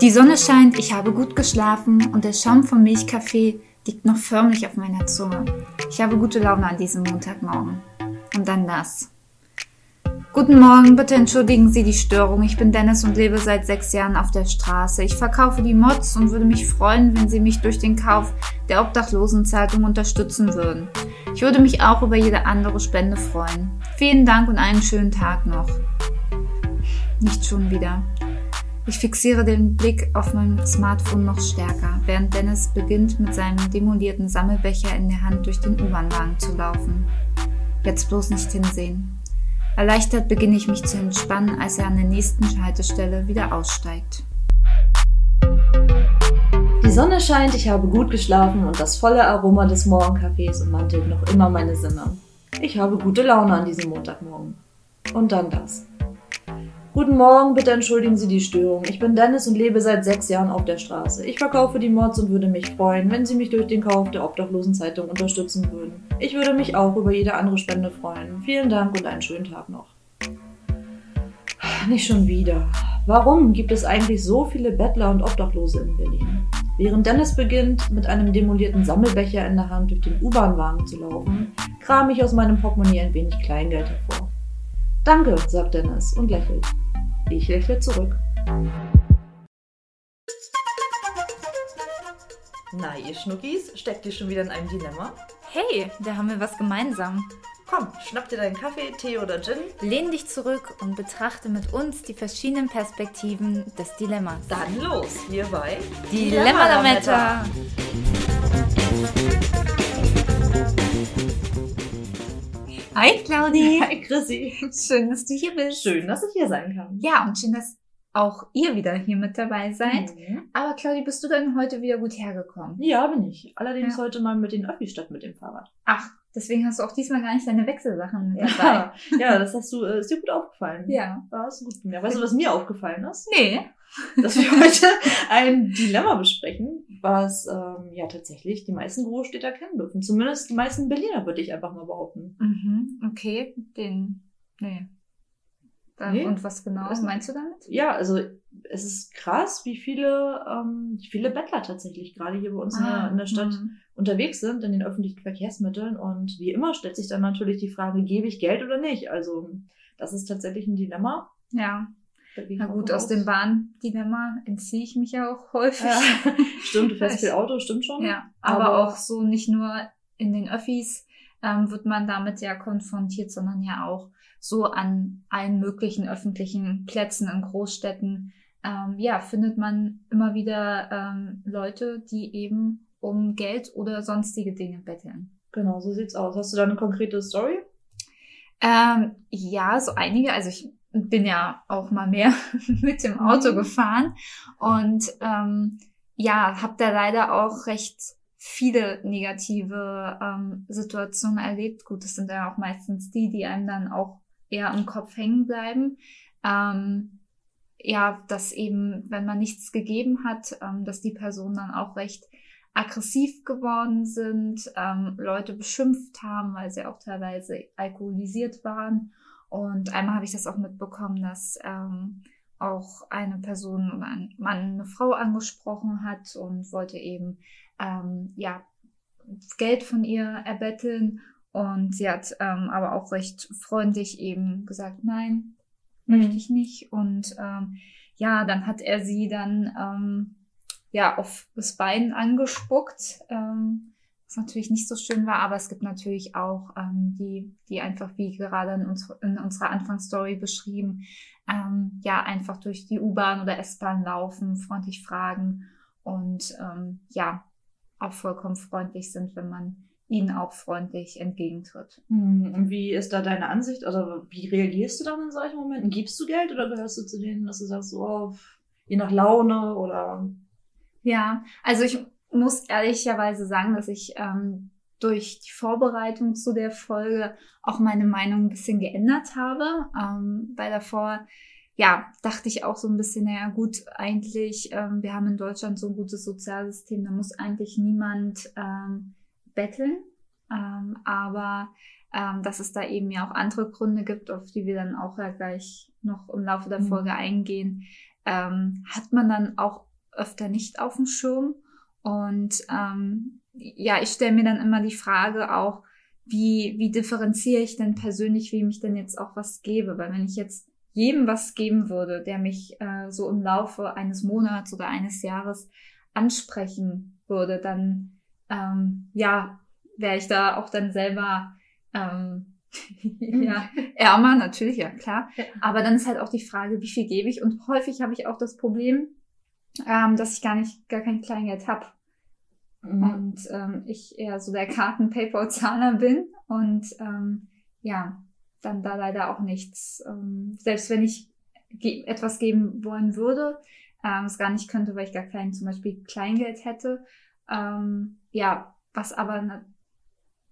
Die Sonne scheint, ich habe gut geschlafen und der Schaum vom Milchkaffee liegt noch förmlich auf meiner Zunge. Ich habe gute Laune an diesem Montagmorgen. Und dann das. Guten Morgen, bitte entschuldigen Sie die Störung. Ich bin Dennis und lebe seit sechs Jahren auf der Straße. Ich verkaufe die Mods und würde mich freuen, wenn Sie mich durch den Kauf der Obdachlosenzeitung unterstützen würden. Ich würde mich auch über jede andere Spende freuen. Vielen Dank und einen schönen Tag noch. Nicht schon wieder. Ich fixiere den Blick auf mein Smartphone noch stärker, während Dennis beginnt mit seinem demolierten Sammelbecher in der Hand durch den U-Bahn-Wagen zu laufen. Jetzt bloß nicht hinsehen. Erleichtert beginne ich mich zu entspannen, als er an der nächsten Haltestelle wieder aussteigt. Die Sonne scheint, ich habe gut geschlafen und das volle Aroma des Morgenkaffees ummantelt noch immer meine Sinne. Ich habe gute Laune an diesem Montagmorgen. Und dann das. Guten Morgen, bitte entschuldigen Sie die Störung. Ich bin Dennis und lebe seit sechs Jahren auf der Straße. Ich verkaufe die Mods und würde mich freuen, wenn Sie mich durch den Kauf der Obdachlosenzeitung unterstützen würden. Ich würde mich auch über jede andere Spende freuen. Vielen Dank und einen schönen Tag noch. Nicht schon wieder. Warum gibt es eigentlich so viele Bettler und Obdachlose in Berlin? Während Dennis beginnt, mit einem demolierten Sammelbecher in der Hand durch den U-Bahn-Wagen zu laufen, kram ich aus meinem Portemonnaie ein wenig Kleingeld hervor. Danke, sagt Dennis und lächelt. Ich lächle zurück. Na, ihr Schnuckis, steckt ihr schon wieder in einem Dilemma? Hey, da haben wir was gemeinsam. Komm, schnapp dir deinen Kaffee, Tee oder Gin. Lehn dich zurück und betrachte mit uns die verschiedenen Perspektiven des Dilemmas. Dann los, hierbei Dilemma Lametta. Hi Claudi. Hi Chrissy. Schön, dass du hier bist. Schön, dass ich hier sein kann. Ja, und schön, dass auch ihr wieder hier mit dabei seid. Mhm. Aber Claudi, bist du denn heute wieder gut hergekommen? Ja, bin ich. Allerdings Ja. heute mal mit den Öffis statt mit dem Fahrrad. Ach, deswegen hast du auch diesmal gar nicht deine Wechselsachen mit dabei. Ja, ja das hast du, äh, ist dir gut aufgefallen. Ja. Ja, ist gut. Ja, weißt du, was mir aufgefallen ist? Nee. dass wir heute ein Dilemma besprechen, was ähm, ja tatsächlich die meisten Großstädter kennen dürfen. Zumindest die meisten Berliner, würde ich einfach mal behaupten. Mhm, okay, den. Nee. Dann, Nee? Und was genau Was- meinst du damit? Ja, also es ist krass, wie viele, ähm, wie viele Bettler tatsächlich gerade hier bei uns in, der, in der Stadt mhm. unterwegs sind, in den öffentlichen Verkehrsmitteln. Und wie immer stellt sich dann natürlich die Frage, gebe ich Geld oder nicht? Also das ist tatsächlich ein Dilemma. Ja, na gut, aus dem Bahndilemma entziehe ich mich ja auch häufig. Ja, stimmt, du fährst viel Auto, stimmt schon. Ja, aber, Aber- auch so nicht nur in den Öffis ähm, wird man damit ja konfrontiert, sondern ja auch so an allen möglichen öffentlichen Plätzen in Großstädten. Ähm, ja, findet man immer wieder ähm, Leute, die eben um Geld oder sonstige Dinge betteln. Genau, so sieht's aus. Hast du da eine konkrete Story? Ähm, ja, so einige. Also ich bin ja auch mal mehr mit dem Auto Mhm. gefahren und ähm, ja, habe da leider auch recht viele negative ähm, Situationen erlebt. Gut, das sind ja auch meistens die, die einem dann auch eher im Kopf hängen bleiben. Ähm, ja, dass eben, wenn man nichts gegeben hat, ähm, dass die Personen dann auch recht aggressiv geworden sind, ähm, Leute beschimpft haben, weil sie auch teilweise alkoholisiert waren. Und einmal habe ich das auch mitbekommen, dass ähm, auch eine Person oder ein Mann eine Frau angesprochen hat und wollte eben ähm, ja Geld von ihr erbetteln. Und sie hat ähm, aber auch recht freundlich eben gesagt, nein, möchte ich nicht. Und ähm, ja, dann hat er sie dann ähm, ja auf das Bein angespuckt, ähm, was natürlich nicht so schön war, aber es gibt natürlich auch ähm, die, die einfach wie gerade in, uns, in unserer Anfangsstory beschrieben, ähm, ja einfach durch die U-Bahn oder S-Bahn laufen, freundlich fragen und ähm, ja auch vollkommen freundlich sind, wenn man ihnen auch freundlich entgegentritt. Hm, Und wie ist da deine Ansicht? Also wie reagierst du dann in solchen Momenten? Gibst du Geld oder gehörst du zu denen, dass du sagst, so, oh, je nach Laune oder Ja, also ich muss ehrlicherweise sagen, dass ich ähm, durch die Vorbereitung zu der Folge auch meine Meinung ein bisschen geändert habe. Ähm, weil davor, ja, dachte ich auch so ein bisschen, naja gut, eigentlich, ähm, wir haben in Deutschland so ein gutes Sozialsystem, da muss eigentlich niemand ähm, betteln. Ähm, aber ähm, dass es da eben ja auch andere Gründe gibt, auf die wir dann auch ja gleich noch im Laufe der Mhm. Folge eingehen, ähm, hat man dann auch öfter nicht auf dem Schirm. Und ähm, ja, ich stelle mir dann immer die Frage auch, wie, wie differenziere ich denn persönlich, wie mich denn jetzt auch was gebe? Weil wenn ich jetzt jedem was geben würde, der mich äh, so im Laufe eines Monats oder eines Jahres ansprechen würde, dann ähm, ja, wäre ich da auch dann selber ähm, ja, ärmer, natürlich, ja klar. Aber dann ist halt auch die Frage, wie viel gebe ich? Und häufig habe ich auch das Problem, ähm, dass ich gar nicht, gar kein Kleingeld hab. Mhm. Und ähm, ich eher so der Karten-Paypal-Zahler bin und ähm, ja, dann da leider auch nichts. Ähm, selbst wenn ich ge etwas geben wollen würde, ähm, es gar nicht könnte, weil ich gar kein zum Beispiel Kleingeld hätte. Ähm, ja, was aber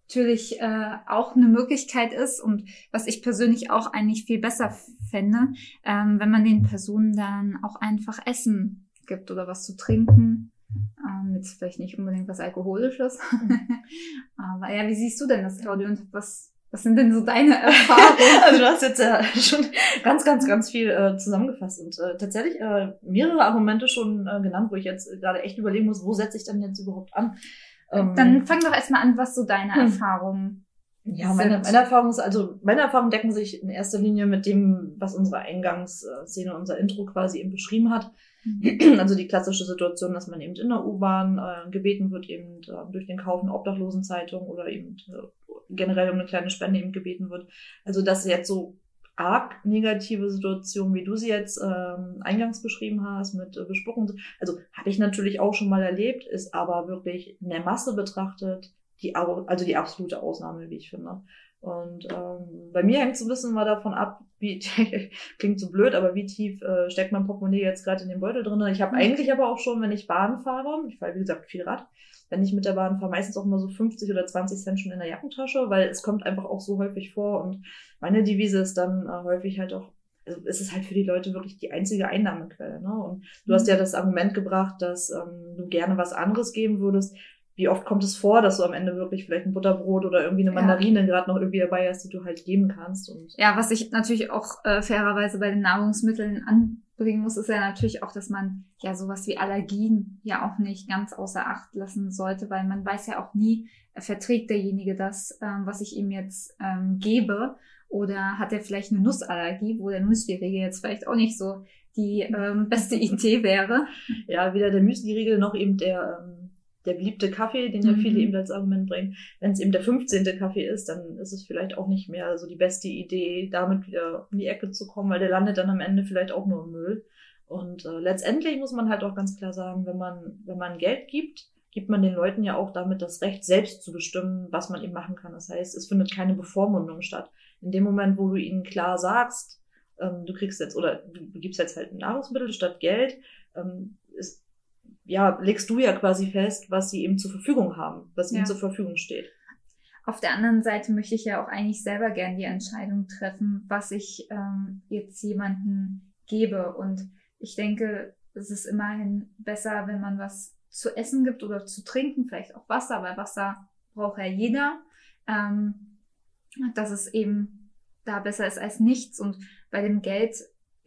natürlich äh, auch eine Möglichkeit ist und was ich persönlich auch eigentlich viel besser fände, ähm, wenn man den Personen dann auch einfach Essen gibt oder was zu trinken. Ähm, jetzt vielleicht nicht unbedingt was Alkoholisches. Aber ja, wie siehst du denn das, Claudia? Und was, was sind denn so deine Erfahrungen? also du hast jetzt ja schon ganz, ganz, ganz viel äh, zusammengefasst und äh, tatsächlich äh, mehrere Argumente schon äh, genannt, wo ich jetzt gerade echt überlegen muss, wo setze ich denn jetzt überhaupt an? Ähm, Dann fang doch erstmal an, was so deine hm. Erfahrungen ja, meine, meine Erfahrungen ist, also meine Erfahrungen decken sich in erster Linie mit dem, was unsere Eingangsszene, unser Intro quasi eben beschrieben hat. Mhm. Also die klassische Situation, dass man eben in der U-Bahn äh, gebeten wird, eben äh, durch den Kauf einer Obdachlosenzeitung oder eben äh, generell um eine kleine Spende eben gebeten wird. Also dass jetzt so arg negative Situation, wie du sie jetzt ähm, eingangs beschrieben hast, mit äh, Bespuckung. Also habe ich natürlich auch schon mal erlebt, ist aber wirklich in der Masse betrachtet die also die absolute Ausnahme, wie ich finde. Und ähm, bei mir hängt so ein bisschen mal davon ab, wie klingt so blöd, aber wie tief äh, steckt mein Portemonnaie jetzt gerade in den Beutel drin. Ich habe mhm. eigentlich aber auch schon, wenn ich Bahn fahre, ich fahre wie gesagt viel Rad, wenn ich mit der Bahn fahre, meistens auch immer so 50 oder 20 Cent schon in der Jackentasche, weil es kommt einfach auch so häufig vor und meine Devise ist dann äh, häufig halt auch, also es ist halt für die Leute wirklich die einzige Einnahmequelle. Ne? Und du mhm. hast ja das Argument gebracht, dass ähm, du gerne was anderes geben würdest wie oft kommt es vor, dass du am Ende wirklich vielleicht ein Butterbrot oder irgendwie eine Mandarine ja. gerade noch irgendwie dabei hast, die du halt geben kannst. Und ja, was ich natürlich auch äh, fairerweise bei den Nahrungsmitteln anbringen muss, ist ja natürlich auch, dass man ja sowas wie Allergien ja auch nicht ganz außer Acht lassen sollte, weil man weiß ja auch nie, äh, verträgt derjenige das, ähm, was ich ihm jetzt ähm, gebe, oder hat er vielleicht eine Nussallergie, wo der Müsli-Riegel jetzt vielleicht auch nicht so die ähm, beste Idee wäre. Ja, weder der Müsli-Riegel noch eben der ähm, der beliebte Kaffee, den ja viele mhm. eben als Argument bringen. Wenn es eben der 15. Kaffee ist, dann ist es vielleicht auch nicht mehr so die beste Idee, damit wieder um die Ecke zu kommen, weil der landet dann am Ende vielleicht auch nur im Müll. Und äh, letztendlich muss man halt auch ganz klar sagen, wenn man, wenn man Geld gibt, gibt man den Leuten ja auch damit das Recht, selbst zu bestimmen, was man eben machen kann. Das heißt, es findet keine Bevormundung statt. In dem Moment, wo du ihnen klar sagst, ähm, du kriegst jetzt oder du gibst jetzt halt Nahrungsmittel statt Geld, ähm, ja, legst du ja quasi fest, was sie eben zur Verfügung haben, was ja. ihnen zur Verfügung steht. Auf der anderen Seite möchte ich ja auch eigentlich selber gern die Entscheidung treffen, was ich ähm, jetzt jemanden gebe. Und ich denke, es ist immerhin besser, wenn man was zu essen gibt oder zu trinken, vielleicht auch Wasser, weil Wasser braucht ja jeder. Ähm, dass es eben da besser ist als nichts. Und bei dem Geld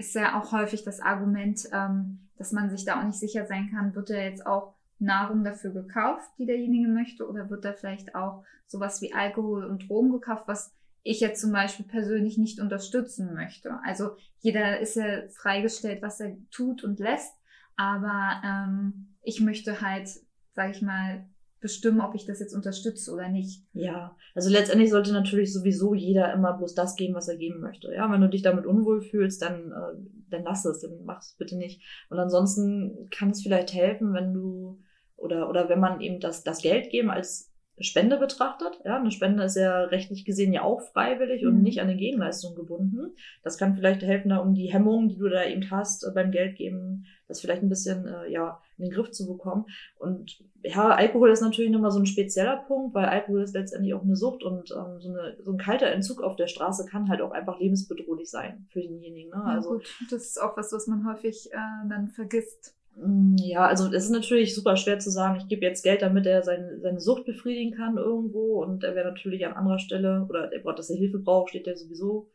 ist ja auch häufig das Argument, ähm, dass man sich da auch nicht sicher sein kann, wird da jetzt auch Nahrung dafür gekauft, die derjenige möchte, oder wird da vielleicht auch sowas wie Alkohol und Drogen gekauft, was ich jetzt zum Beispiel persönlich nicht unterstützen möchte. Also jeder ist ja freigestellt, was er tut und lässt, aber ähm, ich möchte halt, sage ich mal, bestimmen, ob ich das jetzt unterstütze oder nicht. Ja, also letztendlich sollte natürlich sowieso jeder immer bloß das geben, was er geben möchte. Ja, wenn du dich damit unwohl fühlst, dann, äh, dann lass es, dann mach es bitte nicht. Und ansonsten kann es vielleicht helfen, wenn du oder oder wenn man eben das das Geld geben als Spende betrachtet. Ja, eine Spende ist ja rechtlich gesehen ja auch freiwillig und mhm. nicht an eine Gegenleistung gebunden. Das kann vielleicht helfen, da um die Hemmungen, die du da eben hast äh, beim Geldgeben, das vielleicht ein bisschen äh, ja in den Griff zu bekommen. Und ja, Alkohol ist natürlich nochmal so ein spezieller Punkt, weil Alkohol ist letztendlich auch eine Sucht und ähm, so, eine, so ein kalter Entzug auf der Straße kann halt auch einfach lebensbedrohlich sein für denjenigen. Ne? Also ja, gut, das ist auch was, was man häufig äh, dann vergisst. Mm, ja, also es ist natürlich super schwer zu sagen, ich gebe jetzt Geld, damit er seine, seine Sucht befriedigen kann irgendwo und er wäre natürlich an anderer Stelle oder er braucht, dass er Hilfe braucht, steht ja sowieso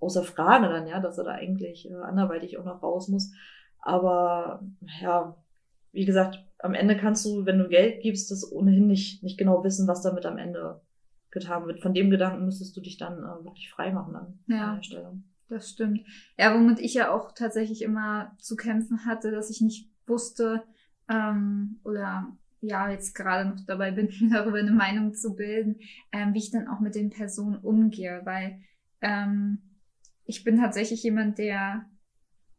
außer Frage dann, ja, dass er da eigentlich äh, anderweitig auch noch raus muss. Aber ja, wie gesagt, am Ende kannst du, wenn du Geld gibst, das ohnehin nicht, nicht genau wissen, was damit am Ende getan wird. Von dem Gedanken müsstest du dich dann äh, wirklich frei machen an, ja, an der Stelle. Das stimmt. Ja, womit ich ja auch tatsächlich immer zu kämpfen hatte, dass ich nicht wusste, ähm, oder ja, jetzt gerade noch dabei bin, darüber eine Meinung zu bilden, ähm, wie ich dann auch mit den Personen umgehe, weil ähm, ich bin tatsächlich jemand, der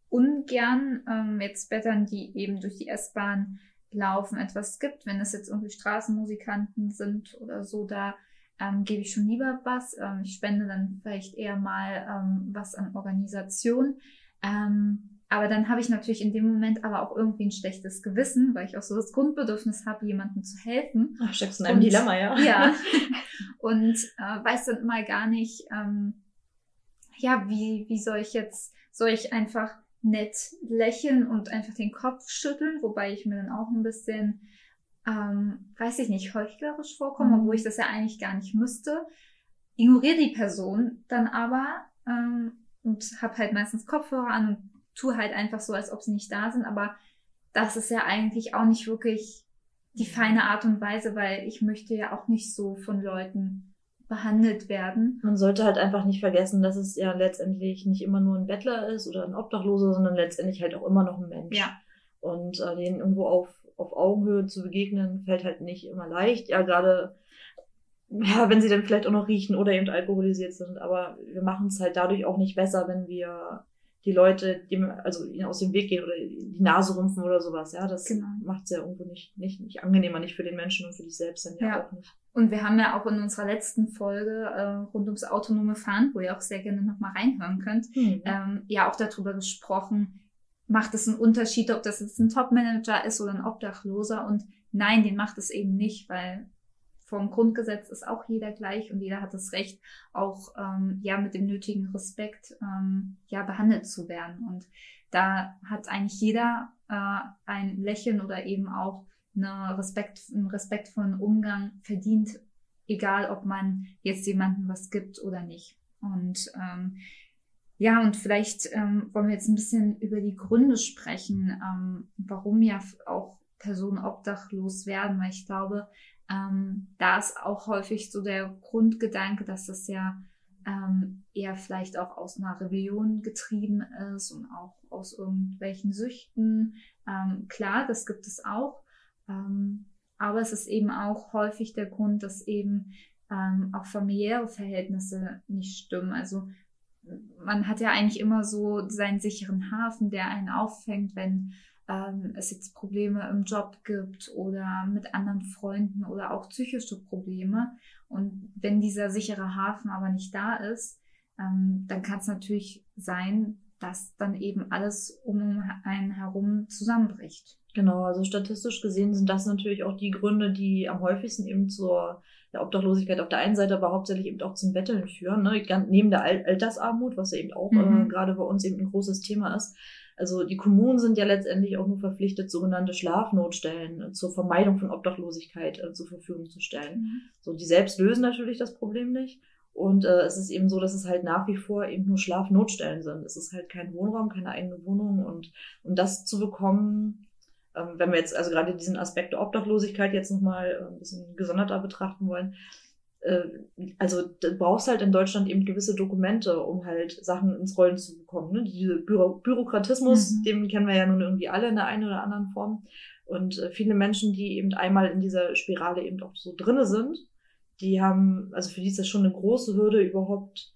ungern ähm, jetzt Bettern, die eben durch die S-Bahn laufen, etwas gibt. Wenn es jetzt irgendwie Straßenmusikanten sind oder so, da ähm, gebe ich schon lieber was. Ähm, ich spende dann vielleicht eher mal ähm, was an Organisation. Ähm, aber dann habe ich natürlich in dem Moment aber auch irgendwie ein schlechtes Gewissen, weil ich auch so das Grundbedürfnis habe, jemandem zu helfen. Ach, steckst in einem und, Dilemma, ja. Ja. und äh, weiß dann mal gar nicht, ähm, ja, wie, wie soll ich jetzt, soll ich einfach nett lächeln und einfach den Kopf schütteln, wobei ich mir dann auch ein bisschen, ähm, weiß ich nicht, heuchlerisch vorkomme, mhm. obwohl ich das ja eigentlich gar nicht müsste. Ignoriere die Person dann aber ähm, und habe halt meistens Kopfhörer an und tue halt einfach so, als ob sie nicht da sind, aber das ist ja eigentlich auch nicht wirklich die feine Art und Weise, weil ich möchte ja auch nicht so von Leuten behandelt werden. Man sollte halt einfach nicht vergessen, dass es ja letztendlich nicht immer nur ein Bettler ist oder ein Obdachloser, sondern letztendlich halt auch immer noch ein Mensch. Ja. Und äh, denen irgendwo auf, auf Augenhöhe zu begegnen, fällt halt nicht immer leicht. Ja, gerade ja, wenn sie dann vielleicht auch noch riechen oder eben alkoholisiert sind. Aber wir machen es halt dadurch auch nicht besser, wenn wir die Leute dem, also ihnen aus dem Weg gehen oder die Nase rümpfen oder sowas. Ja, das genau. macht es ja irgendwo nicht, nicht, nicht angenehmer, nicht für den Menschen und für dich selbst dann ja, ja. auch nicht. Und wir haben ja auch in unserer letzten Folge äh, rund ums autonome Fahren, wo ihr auch sehr gerne nochmal reinhören könnt, mhm. ähm, ja auch darüber gesprochen, macht es einen Unterschied, ob das jetzt ein Top-Manager ist oder ein Obdachloser. Und nein, den macht es eben nicht, weil vom Grundgesetz ist auch jeder gleich und jeder hat das Recht, auch ähm, ja mit dem nötigen Respekt ähm, ja behandelt zu werden. Und da hat eigentlich jeder äh, ein Lächeln oder eben auch eine Respekt, einen respektvollen Umgang verdient, egal ob man jetzt jemandem was gibt oder nicht. Und ähm, ja, und vielleicht ähm, wollen wir jetzt ein bisschen über die Gründe sprechen, ähm, warum ja auch Personen obdachlos werden, weil ich glaube, ähm, da ist auch häufig so der Grundgedanke, dass das ja ähm, eher vielleicht auch aus einer Rebellion getrieben ist und auch aus irgendwelchen Süchten. Ähm, klar, das gibt es auch. Ähm, aber es ist eben auch häufig der Grund, dass eben ähm, auch familiäre Verhältnisse nicht stimmen. Also man hat ja eigentlich immer so seinen sicheren Hafen, der einen auffängt, wenn ähm, es jetzt Probleme im Job gibt oder mit anderen Freunden oder auch psychische Probleme. Und wenn dieser sichere Hafen aber nicht da ist, ähm, dann kann es natürlich sein, dass dann eben alles um einen herum zusammenbricht. Genau, also statistisch gesehen sind das natürlich auch die Gründe, die am häufigsten eben zur der Obdachlosigkeit auf der einen Seite, aber hauptsächlich eben auch zum Betteln führen. Ne? Neben der Altersarmut, was ja eben auch mhm. äh, gerade bei uns eben ein großes Thema ist, also die Kommunen sind ja letztendlich auch nur verpflichtet, sogenannte Schlafnotstellen äh, zur Vermeidung von Obdachlosigkeit äh, zur Verfügung zu stellen. Mhm. So, die selbst lösen natürlich das Problem nicht. Und äh, es ist eben so, dass es halt nach wie vor eben nur Schlafnotstellen sind. Es ist halt kein Wohnraum, keine eigene Wohnung. Und um das zu bekommen, ähm, wenn wir jetzt also gerade diesen Aspekt der Obdachlosigkeit jetzt nochmal äh, ein bisschen gesonderter betrachten wollen, also du brauchst halt in Deutschland eben gewisse Dokumente, um halt Sachen ins Rollen zu bekommen. Ne? Diese Büro Bürokratismus, mhm. den kennen wir ja nun irgendwie alle in der einen oder anderen Form. Und äh, viele Menschen, die eben einmal in dieser Spirale eben auch so drinne sind, die haben, also für die ist das schon eine große Hürde, überhaupt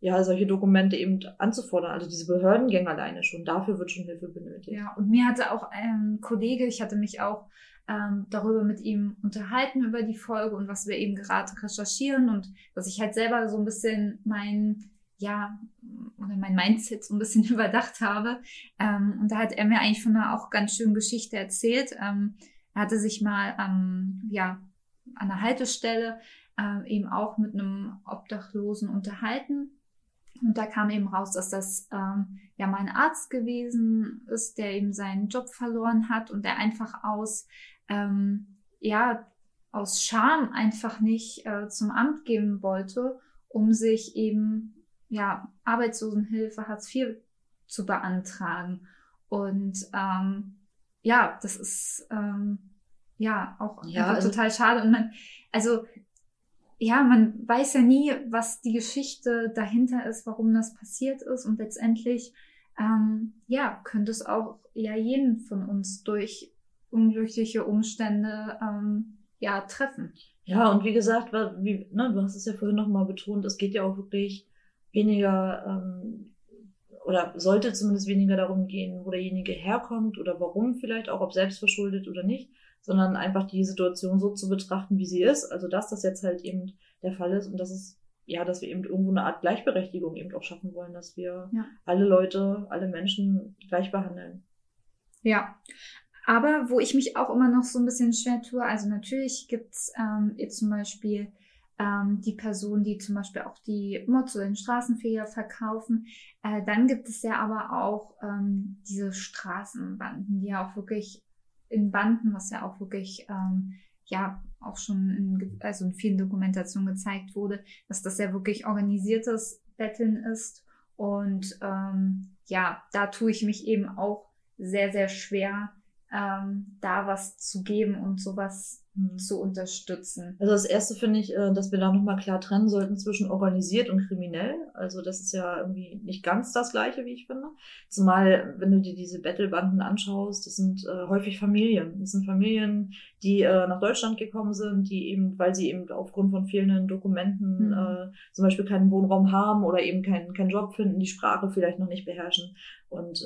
ja, solche Dokumente eben anzufordern. Also diese Behördengänge alleine schon, dafür wird schon Hilfe benötigt. Ja, und mir hatte auch ein Kollege, ich hatte mich auch ähm, darüber mit ihm unterhalten über die Folge und was wir eben gerade recherchieren und dass ich halt selber so ein bisschen mein, ja, oder mein Mindset so ein bisschen überdacht habe. Ähm, und da hat er mir eigentlich von einer auch ganz schönen Geschichte erzählt. Ähm, er hatte sich mal ähm, ja, an der Haltestelle ähm, eben auch mit einem Obdachlosen unterhalten. Und da kam eben raus, dass das ähm, ja mal ein Arzt gewesen ist, der eben seinen Job verloren hat und der einfach aus ähm, ja, aus Scham einfach nicht äh, zum Amt geben wollte, um sich eben ja Arbeitslosenhilfe Hartz IV zu beantragen. Und ähm, ja, das ist ähm, ja auch Ja, also- total schade. Und man, also ja, man weiß ja nie, was die Geschichte dahinter ist, warum das passiert ist. Und letztendlich, ähm, ja, könnte es auch ja jeden von uns durch unglückliche Umstände ähm, ja treffen. Ja, und wie gesagt, wie, ne, du hast es ja vorhin nochmal betont, es geht ja auch wirklich weniger ähm, oder sollte zumindest weniger darum gehen, wo derjenige herkommt oder warum vielleicht auch, ob selbst verschuldet oder nicht, sondern einfach die Situation so zu betrachten, wie sie ist. Also dass das jetzt halt eben der Fall ist und dass es ja, dass wir eben irgendwo eine Art Gleichberechtigung eben auch schaffen wollen, dass wir Ja. alle Leute, alle Menschen gleich behandeln. Ja. Aber wo ich mich auch immer noch so ein bisschen schwer tue, also natürlich gibt's ähm, jetzt zum Beispiel ähm, die Personen, die zum Beispiel auch die Mods oder den Straßenfeger verkaufen. Äh, dann gibt es ja aber auch ähm, diese Straßenbanden, die ja auch wirklich in Banden, was ja auch wirklich ähm, ja auch schon in, also in vielen Dokumentationen gezeigt wurde, dass das ja wirklich organisiertes Betteln ist. Und ähm, ja, da tue ich mich eben auch sehr, sehr schwer, ähm, da was zu geben und sowas zu unterstützen. Also das erste finde ich, äh, dass wir da nochmal klar trennen sollten zwischen organisiert und kriminell. Also das ist ja irgendwie nicht ganz das gleiche, wie ich finde. Zumal, wenn du dir diese Battlebanden anschaust, das sind äh, häufig Familien. Das sind Familien, die äh, nach Deutschland gekommen sind, die eben, weil sie eben aufgrund von fehlenden Dokumenten Mhm. äh, zum Beispiel keinen Wohnraum haben oder eben keinen, keinen Job finden, die Sprache vielleicht noch nicht beherrschen. Und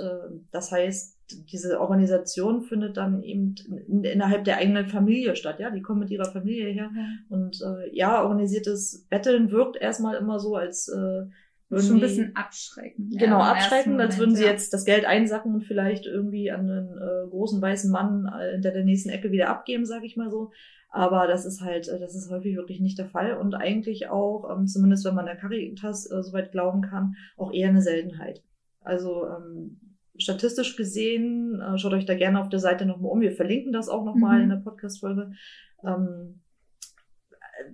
das heißt, diese Organisation findet dann eben in, innerhalb der eigenen Familie statt. Ja, die kommen mit ihrer Familie her. Und äh, ja, organisiertes Betteln wirkt erstmal immer so, als äh, würden Schon ein bisschen abschreckend. Genau, ja, abschreckend, als würden sie jetzt das Geld einsacken und vielleicht irgendwie an einen äh, großen weißen Mann äh, hinter der nächsten Ecke wieder abgeben, sag ich mal so. Aber das ist halt, äh, das ist häufig wirklich nicht der Fall und eigentlich auch, ähm, zumindest wenn man der Caritas äh, soweit glauben kann, auch eher eine Seltenheit. Also ähm, statistisch gesehen, äh, schaut euch da gerne auf der Seite nochmal um. Wir verlinken das auch nochmal Mhm. in der Podcast-Folge. Ähm,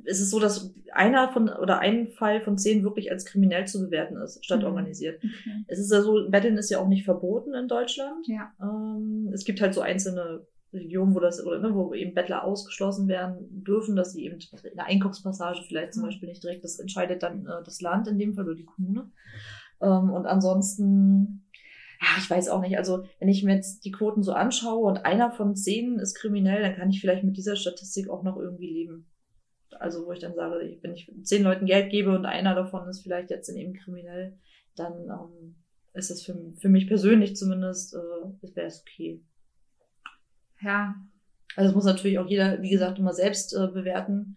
es ist so, dass einer von oder ein Fall von zehn wirklich als kriminell zu bewerten ist, statt Mhm. organisiert. Okay. Es ist ja so, Betteln ist ja auch nicht verboten in Deutschland. Ja. Ähm, es gibt halt so einzelne Regionen, wo das, oder ne, wo eben Bettler ausgeschlossen werden dürfen, dass sie eben in der Einkaufspassage vielleicht zum Mhm. Beispiel nicht direkt, das entscheidet dann äh, das Land in dem Fall oder die Kommune. Ähm, und ansonsten, ja, ich weiß auch nicht, also wenn ich mir jetzt die Quoten so anschaue und einer von zehn ist kriminell, dann kann ich vielleicht mit dieser Statistik auch noch irgendwie leben. Also wo ich dann sage, wenn ich zehn Leuten Geld gebe und einer davon ist vielleicht jetzt eben kriminell, dann ähm, ist das für, für mich persönlich zumindest, äh, wäre es okay. Ja, Also es muss natürlich auch jeder, wie gesagt, immer selbst äh, bewerten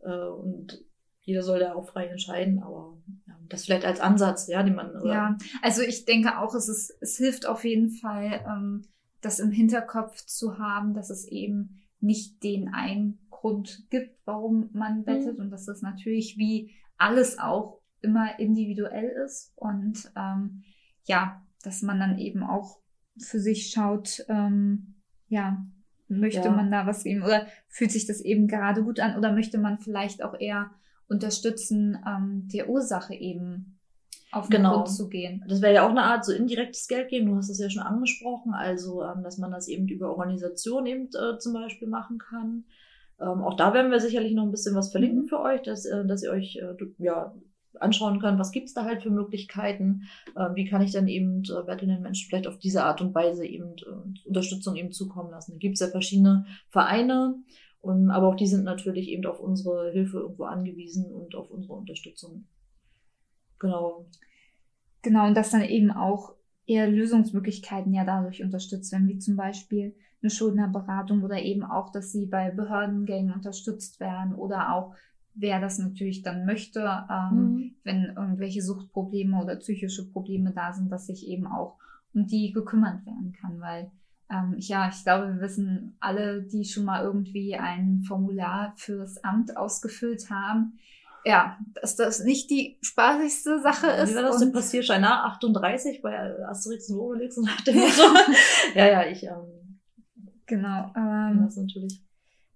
äh, und jeder soll da auch frei entscheiden, aber ja, das vielleicht als Ansatz, ja, den man oder, ja. Also ich denke auch, es ist, es hilft auf jeden Fall, ähm, das im Hinterkopf zu haben, dass es eben nicht den einen Grund gibt, warum man bettet und dass das natürlich wie alles auch immer individuell ist und ähm, ja, dass man dann eben auch für sich schaut, ähm, ja, möchte Ja. man da was geben oder fühlt sich das eben gerade gut an oder möchte man vielleicht auch eher unterstützen, ähm, der Ursache eben auf den Genau. Grund zu gehen. Das wäre ja auch eine Art so indirektes Geld geben. Du hast es ja schon angesprochen, also ähm, dass man das eben über Organisation eben äh, zum Beispiel machen kann. Ähm, auch da werden wir sicherlich noch ein bisschen was verlinken Mhm. für euch, dass, äh, dass ihr euch äh, ja anschauen könnt, was gibt's da halt für Möglichkeiten, äh, wie kann ich dann eben äh, bettelnden Menschen vielleicht auf diese Art und Weise eben äh, Unterstützung eben zukommen lassen. Da gibt's ja verschiedene Vereine, und, aber auch die sind natürlich eben auf unsere Hilfe irgendwo angewiesen und auf unsere Unterstützung. Genau. Genau, und dass dann eben auch eher Lösungsmöglichkeiten ja dadurch unterstützt werden, wie zum Beispiel eine Schuldnerberatung oder eben auch, dass sie bei Behördengängen unterstützt werden oder auch, wer das natürlich dann möchte, ähm, Mhm. wenn irgendwelche Suchtprobleme oder psychische Probleme da sind, dass sich eben auch um die gekümmert werden kann, weil ähm, ja, ich glaube, wir wissen alle, die schon mal irgendwie ein Formular fürs Amt ausgefüllt haben, ja, dass das nicht die spaßigste Sache ist. Wie war das, der und- Passierschein A38 bei Asterix und Obelix und nach dem Motto? ja, ja, ich ähm, Genau. Ähm, das natürlich.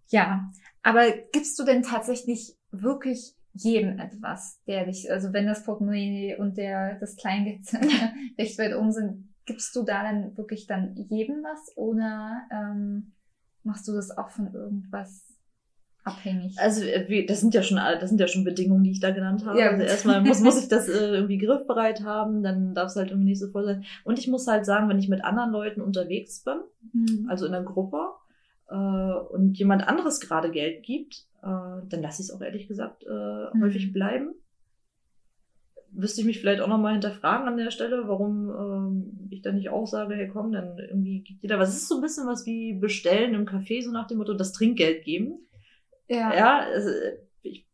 ja, aber gibst du denn tatsächlich wirklich jedem etwas, der dich, also wenn das Portemonnaie und der das Kleingeld recht weit oben sind, gibst du da dann wirklich dann jedem was oder ähm, machst du das auch von irgendwas abhängig? Also äh, das sind ja schon das sind ja schon Bedingungen, die ich da genannt habe. Ja, also erstmal muss, muss ich das äh, irgendwie griffbereit haben, dann darf es halt irgendwie nicht so voll sein. Und ich muss halt sagen, wenn ich mit anderen Leuten unterwegs bin, Mhm. also in der Gruppe, äh, und jemand anderes gerade Geld gibt, äh, dann lasse ich es auch ehrlich gesagt äh, Mhm. häufig bleiben. Wüsste ich mich vielleicht auch nochmal hinterfragen an der Stelle, warum ähm, ich dann nicht auch sage, hey komm, dann irgendwie gibt jeder was. Es ist so ein bisschen was wie bestellen im Café, so nach dem Motto, das Trinkgeld geben. ja. Ja, also, ich,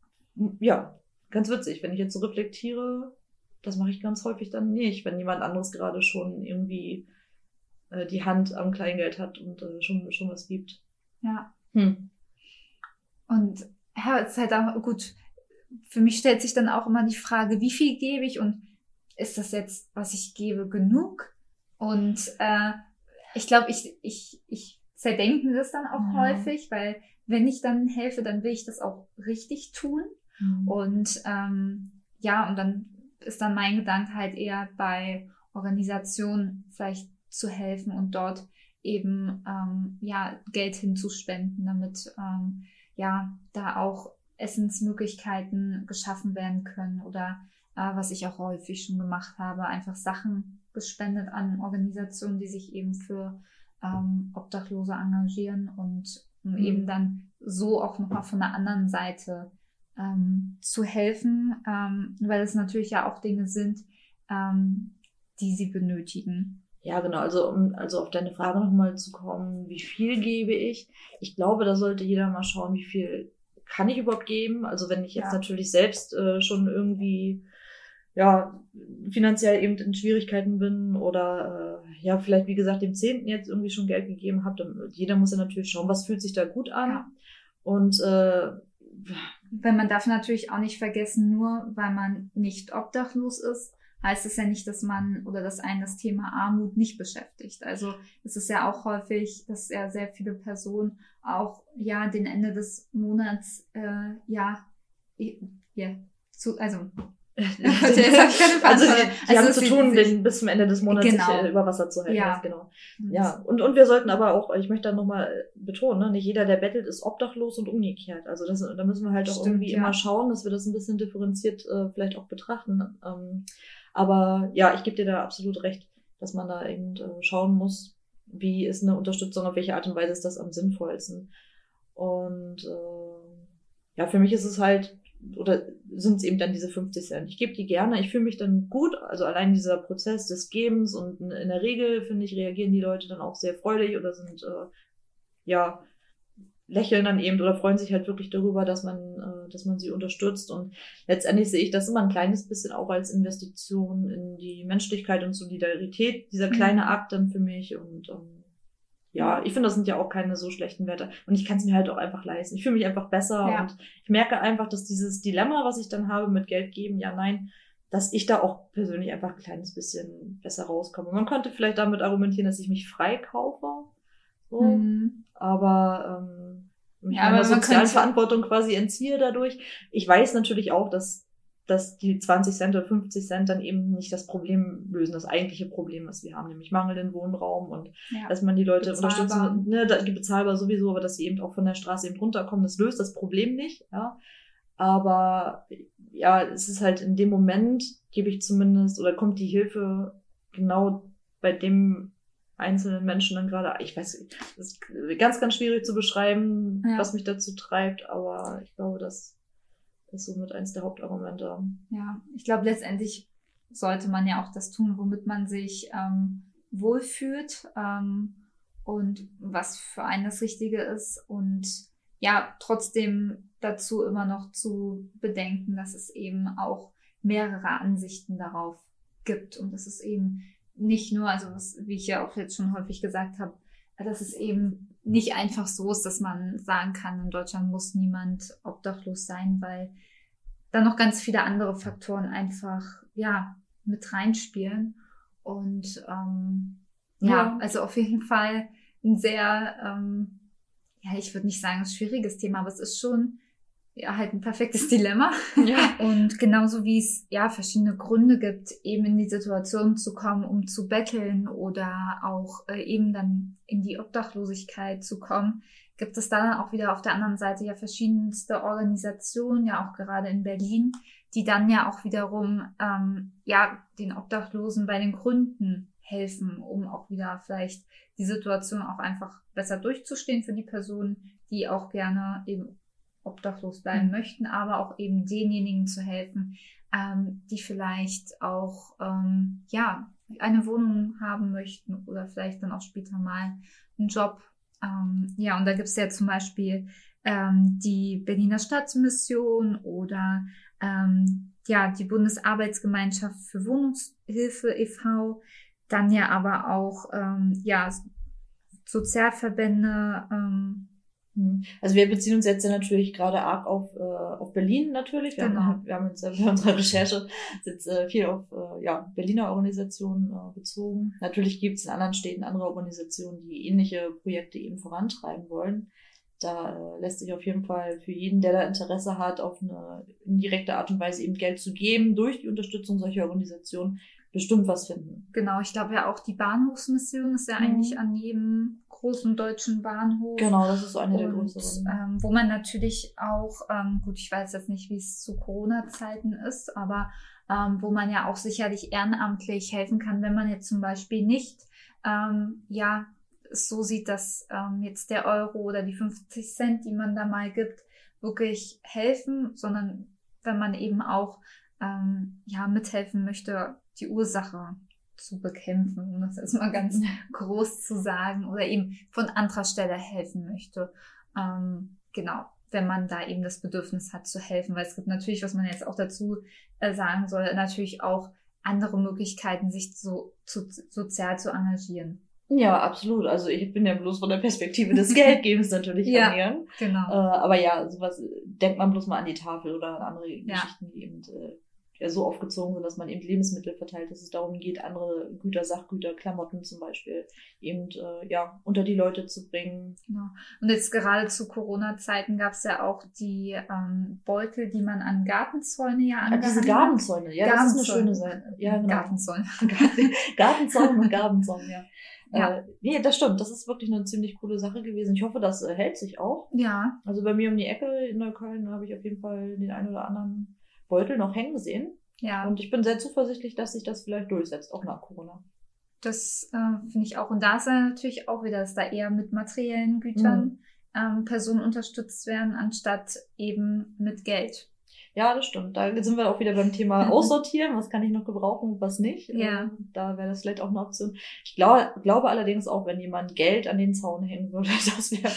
ja, ganz witzig. Wenn ich jetzt so reflektiere, das mache ich ganz häufig dann nicht, wenn jemand anderes gerade schon irgendwie äh, die Hand am Kleingeld hat und äh, schon, schon was gibt. ja. Hm. Und ja, es ist halt auch gut. Für mich stellt sich dann auch immer die Frage, wie viel gebe ich und ist das jetzt, was ich gebe, genug? Und äh, ich glaube, ich, ich, ich zerdenke das dann auch Ja. häufig, weil wenn ich dann helfe, dann will ich das auch richtig tun. Und ähm, ja, und dann ist dann mein Gedanke halt eher bei Organisationen vielleicht zu helfen und dort eben ähm, ja Geld hinzuspenden, damit ähm, ja da auch Essensmöglichkeiten geschaffen werden können oder äh, was ich auch häufig schon gemacht habe, einfach Sachen gespendet an Organisationen, die sich eben für ähm, Obdachlose engagieren und um Mhm. eben dann so auch nochmal von der anderen Seite ähm, zu helfen, ähm, weil es natürlich ja auch Dinge sind, ähm, die sie benötigen. Ja, genau. Also, um also auf deine Frage nochmal zu kommen, wie viel gebe ich? Ich glaube, da sollte jeder mal schauen, wie viel kann ich überhaupt geben. Also wenn ich jetzt Ja. natürlich selbst äh, schon irgendwie ja finanziell eben in Schwierigkeiten bin oder äh, ja vielleicht wie gesagt dem Zehnten jetzt irgendwie schon Geld gegeben habe, dann jeder muss ja natürlich schauen, was fühlt sich da gut an. Ja. Und äh, Weil man darf natürlich auch nicht vergessen, nur weil man nicht obdachlos ist, heißt es ja nicht, dass man oder dass einen das Thema Armut nicht beschäftigt. Also es ist ja auch häufig, dass ja sehr viele Personen auch ja den Ende des Monats äh, ja ja zu also also Verantwortung. die, die haben Also zu tun, den bis zum Ende des Monats Genau. sich äh, über Wasser zu halten. Ja. Genau. Ja, und, und wir sollten aber auch, ich möchte da nochmal betonen, ne, nicht jeder, der bettelt, ist obdachlos und umgekehrt. Also das, da müssen wir halt auch Stimmt, irgendwie ja. immer schauen, dass wir das ein bisschen differenziert äh, vielleicht auch betrachten. Ähm, aber ja, ich gebe dir da absolut recht, dass man da eben äh, schauen muss, wie ist eine Unterstützung, auf welche Art und Weise ist das am sinnvollsten. Und äh, ja, für mich ist es halt, oder sind es eben dann diese 50 Cent. Ich gebe die gerne, ich fühle mich dann gut, also allein dieser Prozess des Gebens und in der Regel, finde ich, reagieren die Leute dann auch sehr freudig oder sind, äh, ja, lächeln dann eben oder freuen sich halt wirklich darüber, dass man, äh, dass man sie unterstützt und letztendlich sehe ich das immer ein kleines bisschen auch als Investition in die Menschlichkeit und Solidarität, dieser Mhm. kleine Akt dann für mich und ähm, ja, ich finde, das sind ja auch keine so schlechten Werte. Und ich kann es mir halt auch einfach leisten. Ich fühle mich einfach besser Ja. und ich merke einfach, dass dieses Dilemma, was ich dann habe mit Geld geben, ja, nein, dass ich da auch persönlich einfach ein kleines bisschen besser rauskomme. Man könnte vielleicht damit argumentieren, dass ich mich frei kaufe. So. Mhm. Aber ähm, Ja, meiner sozialen Verantwortung quasi entziehe dadurch. Ich weiß natürlich auch, dass, dass die 20 Cent oder 50 Cent dann eben nicht das Problem lösen, das eigentliche Problem, was wir haben, nämlich mangelnden Wohnraum und ja. dass man die Leute Bezahlbar. unterstützen, ne, da- die bezahlbar sowieso, aber dass sie eben auch von der Straße eben runterkommen, das löst das Problem nicht, ja. Aber ja, es ist halt in dem Moment, gebe ich zumindest, oder kommt die Hilfe genau bei dem einzelnen Menschen dann gerade, ich weiß, das ist ganz, ganz schwierig zu beschreiben, Ja. was mich dazu treibt, aber ich glaube, das ist somit eins der Hauptargumente. Ja, ich glaube, letztendlich sollte man ja auch das tun, womit man sich ähm, wohlfühlt ähm, und was für einen das Richtige ist. Und ja, trotzdem dazu immer noch zu bedenken, dass es eben auch mehrere Ansichten darauf gibt und dass es eben nicht nur, also was, wie ich ja auch jetzt schon häufig gesagt habe, dass es eben nicht einfach so ist, dass man sagen kann, in Deutschland muss niemand obdachlos sein, weil da noch ganz viele andere Faktoren einfach ja mit reinspielen und ähm, ja, Ja. also auf jeden Fall ein sehr ähm, ja ich würde nicht sagen ein schwieriges Thema, aber es ist schon ja halt ein perfektes Dilemma. Ja. Und genauso wie es ja verschiedene Gründe gibt, eben in die Situation zu kommen, um zu betteln oder auch äh, eben dann in die Obdachlosigkeit zu kommen, gibt es dann auch wieder auf der anderen Seite ja verschiedenste Organisationen, ja auch gerade in Berlin, die dann ja auch wiederum ähm, ja den Obdachlosen bei den Gründen helfen, um auch wieder vielleicht die Situation auch einfach besser durchzustehen für die Personen, die auch gerne eben obdachlos bleiben mhm. möchten, aber auch eben denjenigen zu helfen, ähm, die vielleicht auch ähm, ja eine Wohnung haben möchten oder vielleicht dann auch später mal einen Job. Ähm, ja, und da gibt es ja zum Beispiel ähm, die Berliner Stadtmission oder ähm, ja die Bundesarbeitsgemeinschaft für Wohnungshilfe e.V., dann ja aber auch ähm, ja Sozialverbände. Also wir beziehen uns jetzt ja natürlich gerade arg auf, äh, auf Berlin natürlich. Wir, genau. haben, wir haben uns ja für unsere Recherche jetzt äh, viel auf äh, ja, Berliner Organisationen äh, bezogen. Natürlich gibt es in anderen Städten andere Organisationen, die ähnliche Projekte eben vorantreiben wollen. Da äh, lässt sich auf jeden Fall für jeden, der da Interesse hat, auf eine indirekte Art und Weise eben Geld zu geben durch die Unterstützung solcher Organisationen, bestimmt was finden. Genau, ich glaube ja auch die Bahnhofsmission ist ja mhm. eigentlich an jedem großen deutschen Bahnhof. Genau, das ist eine und, der größeren. Ähm, wo man natürlich auch, ähm, gut, ich weiß jetzt nicht, wie es zu Corona-Zeiten ist, aber ähm, wo man ja auch sicherlich ehrenamtlich helfen kann, wenn man jetzt zum Beispiel nicht, ähm, ja, so sieht, dass ähm, jetzt der Euro oder die 50 Cent, die man da mal gibt, wirklich helfen, sondern wenn man eben auch ähm, ja mithelfen möchte, die Ursache zu bekämpfen, um das jetzt mal ganz groß zu sagen, oder eben von anderer Stelle helfen möchte. Ähm, genau, wenn man da eben das Bedürfnis hat zu helfen, weil es gibt natürlich, was man jetzt auch dazu äh, sagen soll, natürlich auch andere Möglichkeiten, sich so zu, sozial zu engagieren. Ja, absolut. Also ich bin ja bloß von der Perspektive des Geldgebens natürlich ja, ernähren. Genau. Äh, aber ja, sowas denkt man bloß mal an die Tafel oder an andere ja. Geschichten, die eben äh, so aufgezogen sind, dass man eben Lebensmittel verteilt, dass es darum geht, andere Güter, Sachgüter, Klamotten zum Beispiel eben äh, ja unter die Leute zu bringen. Genau. Und jetzt gerade zu Corona-Zeiten gab es ja auch die ähm, Beutel, die man an Gartenzäune ja angehangen ah, Diese Gartenzäune, ja, das ist eine schöne Seite. Ja, genau. Gartenzäune. Gartenzäune und Gartenzäune, ja. Ja. Äh, nee, das stimmt. Das ist wirklich eine ziemlich coole Sache gewesen. Ich hoffe, das äh, hält sich auch. Ja. Also bei mir um die Ecke in Neukölln habe ich auf jeden Fall den einen oder anderen Beutel noch hängen sehen. Ja. Und ich bin sehr zuversichtlich, dass sich das vielleicht durchsetzt, auch nach Corona. Das äh, finde ich auch. Und da ist ja natürlich auch wieder, dass da eher mit materiellen Gütern mhm. ähm, Personen unterstützt werden, anstatt eben mit Geld. Ja, das stimmt. Da sind wir auch wieder beim Thema Aussortieren. Was kann ich noch gebrauchen und was nicht? Ja. Ähm, da wäre das vielleicht auch eine Option. Ich glaube, glaube allerdings auch, wenn jemand Geld an den Zaun hängen würde, das wäre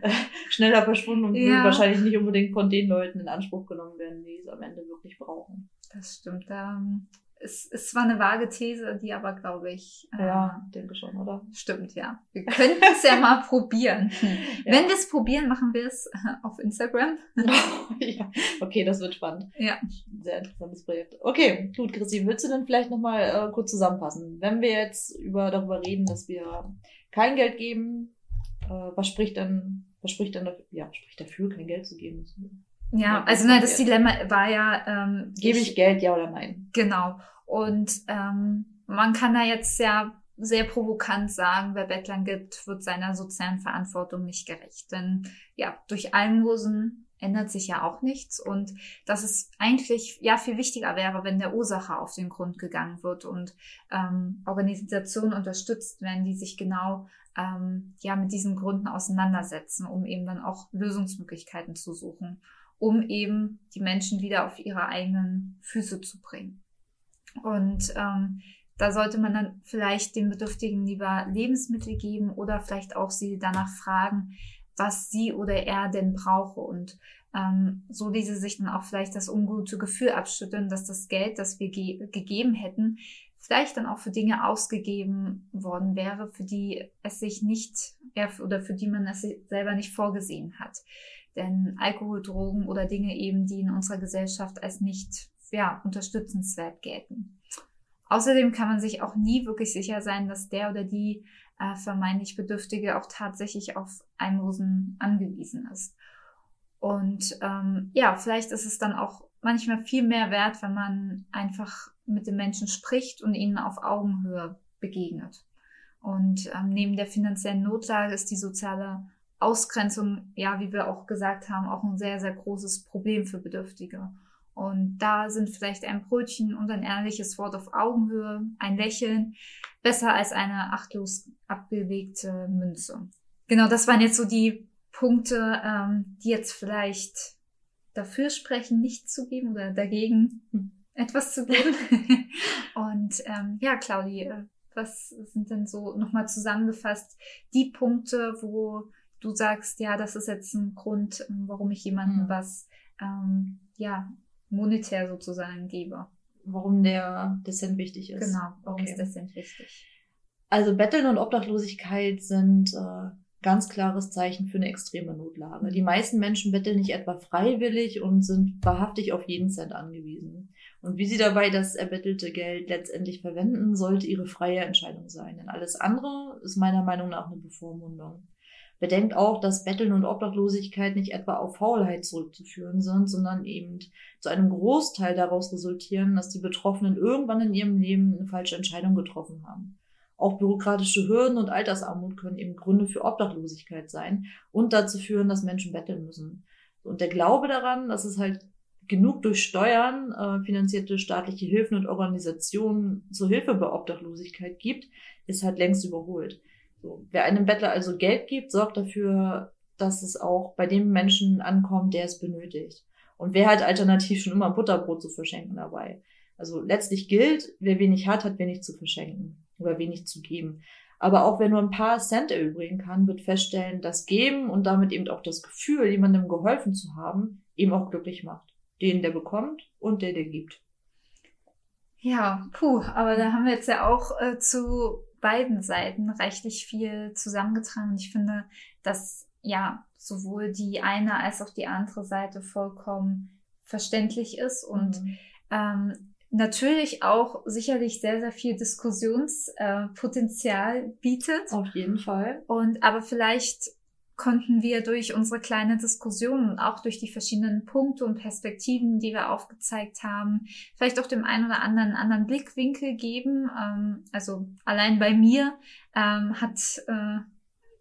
äh, schneller verschwunden und ja. wahrscheinlich nicht unbedingt von den Leuten in Anspruch genommen werden, die es am Ende wirklich brauchen. Das stimmt. Ähm, es ist zwar eine vage These, die aber, glaube ich. Äh, ja, denke schon, oder? Stimmt, ja. Wir könnten es ja mal probieren. Ja. Wenn wir es probieren, machen wir es auf Instagram. ja. Okay, das wird spannend. Ja. Sehr interessantes Projekt. Okay, gut, Christine, willst du denn vielleicht nochmal äh, kurz zusammenfassen? Wenn wir jetzt über darüber reden, dass wir kein Geld geben, äh, was spricht dann, was spricht dann dafür, ja, spricht dafür, kein Geld zu geben? Ja, also nein, das Dilemma war ja. Ähm, Gebe ich, ich Geld, ja oder nein? Genau. Und ähm, man kann da jetzt ja sehr provokant sagen, wer Bettlern gibt, wird seiner sozialen Verantwortung nicht gerecht. Denn ja, durch Almosen ändert sich ja auch nichts und dass es eigentlich ja viel wichtiger wäre, wenn der Ursache auf den Grund gegangen wird und ähm, Organisationen unterstützt werden, die sich genau ähm, ja mit diesen Gründen auseinandersetzen, um eben dann auch Lösungsmöglichkeiten zu suchen um eben die Menschen wieder auf ihre eigenen Füße zu bringen. Und ähm, da sollte man dann vielleicht den Bedürftigen lieber Lebensmittel geben oder vielleicht auch sie danach fragen, was sie oder er denn brauche und ähm, so diese sich dann auch vielleicht das ungute Gefühl abschütteln, dass das Geld, das wir ge gegeben hätten, vielleicht dann auch für Dinge ausgegeben worden wäre, für die es sich nicht oder für die man es selber nicht vorgesehen hat. Denn Alkohol, Drogen oder Dinge eben, die in unserer Gesellschaft als nicht ja, unterstützenswert gelten. Außerdem kann man sich auch nie wirklich sicher sein, dass der oder die äh, vermeintlich Bedürftige auch tatsächlich auf Einlosen angewiesen ist. Und ähm, ja, vielleicht ist es dann auch manchmal viel mehr wert, wenn man einfach mit den Menschen spricht und ihnen auf Augenhöhe begegnet. Und ähm, neben der finanziellen Notlage ist die soziale Ausgrenzung, ja, wie wir auch gesagt haben, auch ein sehr, sehr großes Problem für Bedürftige. Und da sind vielleicht ein Brötchen und ein ehrliches Wort auf Augenhöhe, ein Lächeln, besser als eine achtlos abgelegte Münze. Genau, das waren jetzt so die Punkte, ähm, die jetzt vielleicht dafür sprechen, nichts zu geben oder dagegen hm. etwas zu geben. und ähm, ja, Claudi, äh, was sind denn so nochmal zusammengefasst die Punkte, wo du sagst, ja, das ist jetzt ein Grund, ähm, warum ich jemandem mhm. was ähm, ja monetär sozusagen gebe. Warum der Dissent wichtig ist. Genau, warum okay. ist Dissent wichtig? Also Betteln und Obdachlosigkeit sind äh, ganz klares Zeichen für eine extreme Notlage. Die meisten Menschen betteln nicht etwa freiwillig und sind wahrhaftig auf jeden Cent angewiesen. Und wie sie dabei das erbettelte Geld letztendlich verwenden, sollte ihre freie Entscheidung sein. Denn alles andere ist meiner Meinung nach eine Bevormundung. Bedenkt auch, dass Betteln und Obdachlosigkeit nicht etwa auf Faulheit zurückzuführen sind, sondern eben zu einem Großteil daraus resultieren, dass die Betroffenen irgendwann in ihrem Leben eine falsche Entscheidung getroffen haben. Auch bürokratische Hürden und Altersarmut können eben Gründe für Obdachlosigkeit sein und dazu führen, dass Menschen betteln müssen. Und der Glaube daran, dass es halt genug durch Steuern äh, finanzierte staatliche Hilfen und Organisationen zur Hilfe bei Obdachlosigkeit gibt, ist halt längst überholt. So, wer einem Bettler also Geld gibt, sorgt dafür, dass es auch bei dem Menschen ankommt, der es benötigt. Und wer hat alternativ schon immer Butterbrot zu verschenken dabei? Also letztlich gilt, wer wenig hat, hat wenig zu verschenken oder wenig zu geben. Aber auch wer nur ein paar Cent erübrigen kann, wird feststellen, dass Geben und damit eben auch das Gefühl, jemandem geholfen zu haben, eben auch glücklich macht. Den, der bekommt und der, der gibt. Ja, puh, aber da haben wir jetzt ja auch äh, zu beiden Seiten rechtlich viel zusammengetragen. Und ich finde, dass ja sowohl die eine als auch die andere Seite vollkommen verständlich ist und mhm. ähm, natürlich auch sicherlich sehr, sehr viel Diskussionspotenzial äh, bietet. Auf jeden Fall. Und aber vielleicht konnten wir durch unsere kleine Diskussion und auch durch die verschiedenen Punkte und Perspektiven, die wir aufgezeigt haben, vielleicht auch dem einen oder anderen anderen Blickwinkel geben. Ähm, also allein bei mir ähm, hat äh,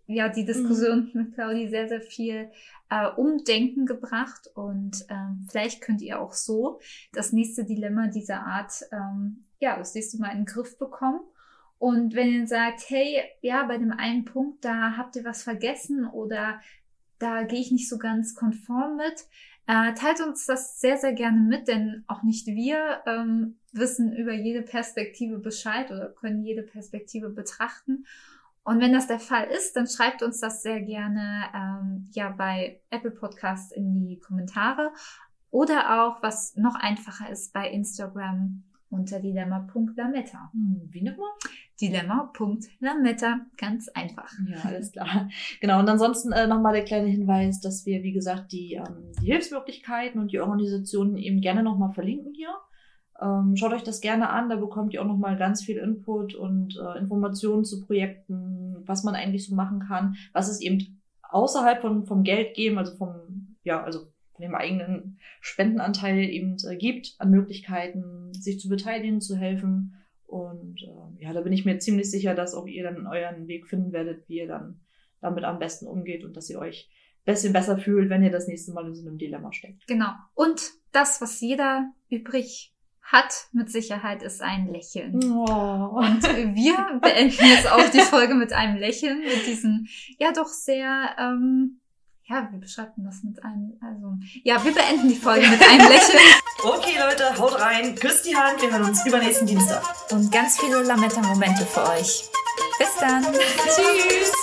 ja die Diskussion mhm. mit Claudi sehr, sehr viel äh, Umdenken gebracht und ähm, vielleicht könnt ihr auch so das nächste Dilemma dieser Art ähm, ja das nächste Mal in den Griff bekommen und wenn ihr sagt, hey, ja, bei dem einen Punkt, da habt ihr was vergessen oder da gehe ich nicht so ganz konform mit, äh, teilt uns das sehr, sehr gerne mit, denn auch nicht wir ähm, wissen über jede Perspektive Bescheid oder können jede Perspektive betrachten. Und wenn das der Fall ist, dann schreibt uns das sehr gerne ähm, ja bei Apple Podcasts in die Kommentare oder auch, was noch einfacher ist, bei Instagram unter dilemma.lametta. Hm, wie nochmal? Dilemma.lametta. Ganz einfach. Ja, alles klar. Genau. Und ansonsten äh, nochmal der kleine Hinweis, dass wir, wie gesagt, die, ähm, die Hilfsmöglichkeiten und die Organisationen eben gerne nochmal verlinken hier. Ähm, schaut euch das gerne an, da bekommt ihr auch nochmal ganz viel Input und äh, Informationen zu Projekten, was man eigentlich so machen kann, was es eben außerhalb von, vom Geld geben, also vom, ja, also dem eigenen Spendenanteil eben äh, gibt, an Möglichkeiten, sich zu beteiligen, zu helfen. Und äh, ja, da bin ich mir ziemlich sicher, dass auch ihr dann euren Weg finden werdet, wie ihr dann damit am besten umgeht und dass ihr euch ein bisschen besser fühlt, wenn ihr das nächste Mal in so einem Dilemma steckt. Genau. Und das, was jeder übrig hat, mit Sicherheit ist ein Lächeln. Oh. Und wir beenden jetzt auch die Folge mit einem Lächeln, mit diesem ja doch sehr ähm, ja, wir beschreiben das mit einem, also, ja, wir beenden die Folge mit einem Lächeln. Okay, Leute, haut rein, küsst die Hand, wir hören uns übernächsten Dienstag. Und ganz viele Lametta-Momente für euch. Bis dann. Tschüss.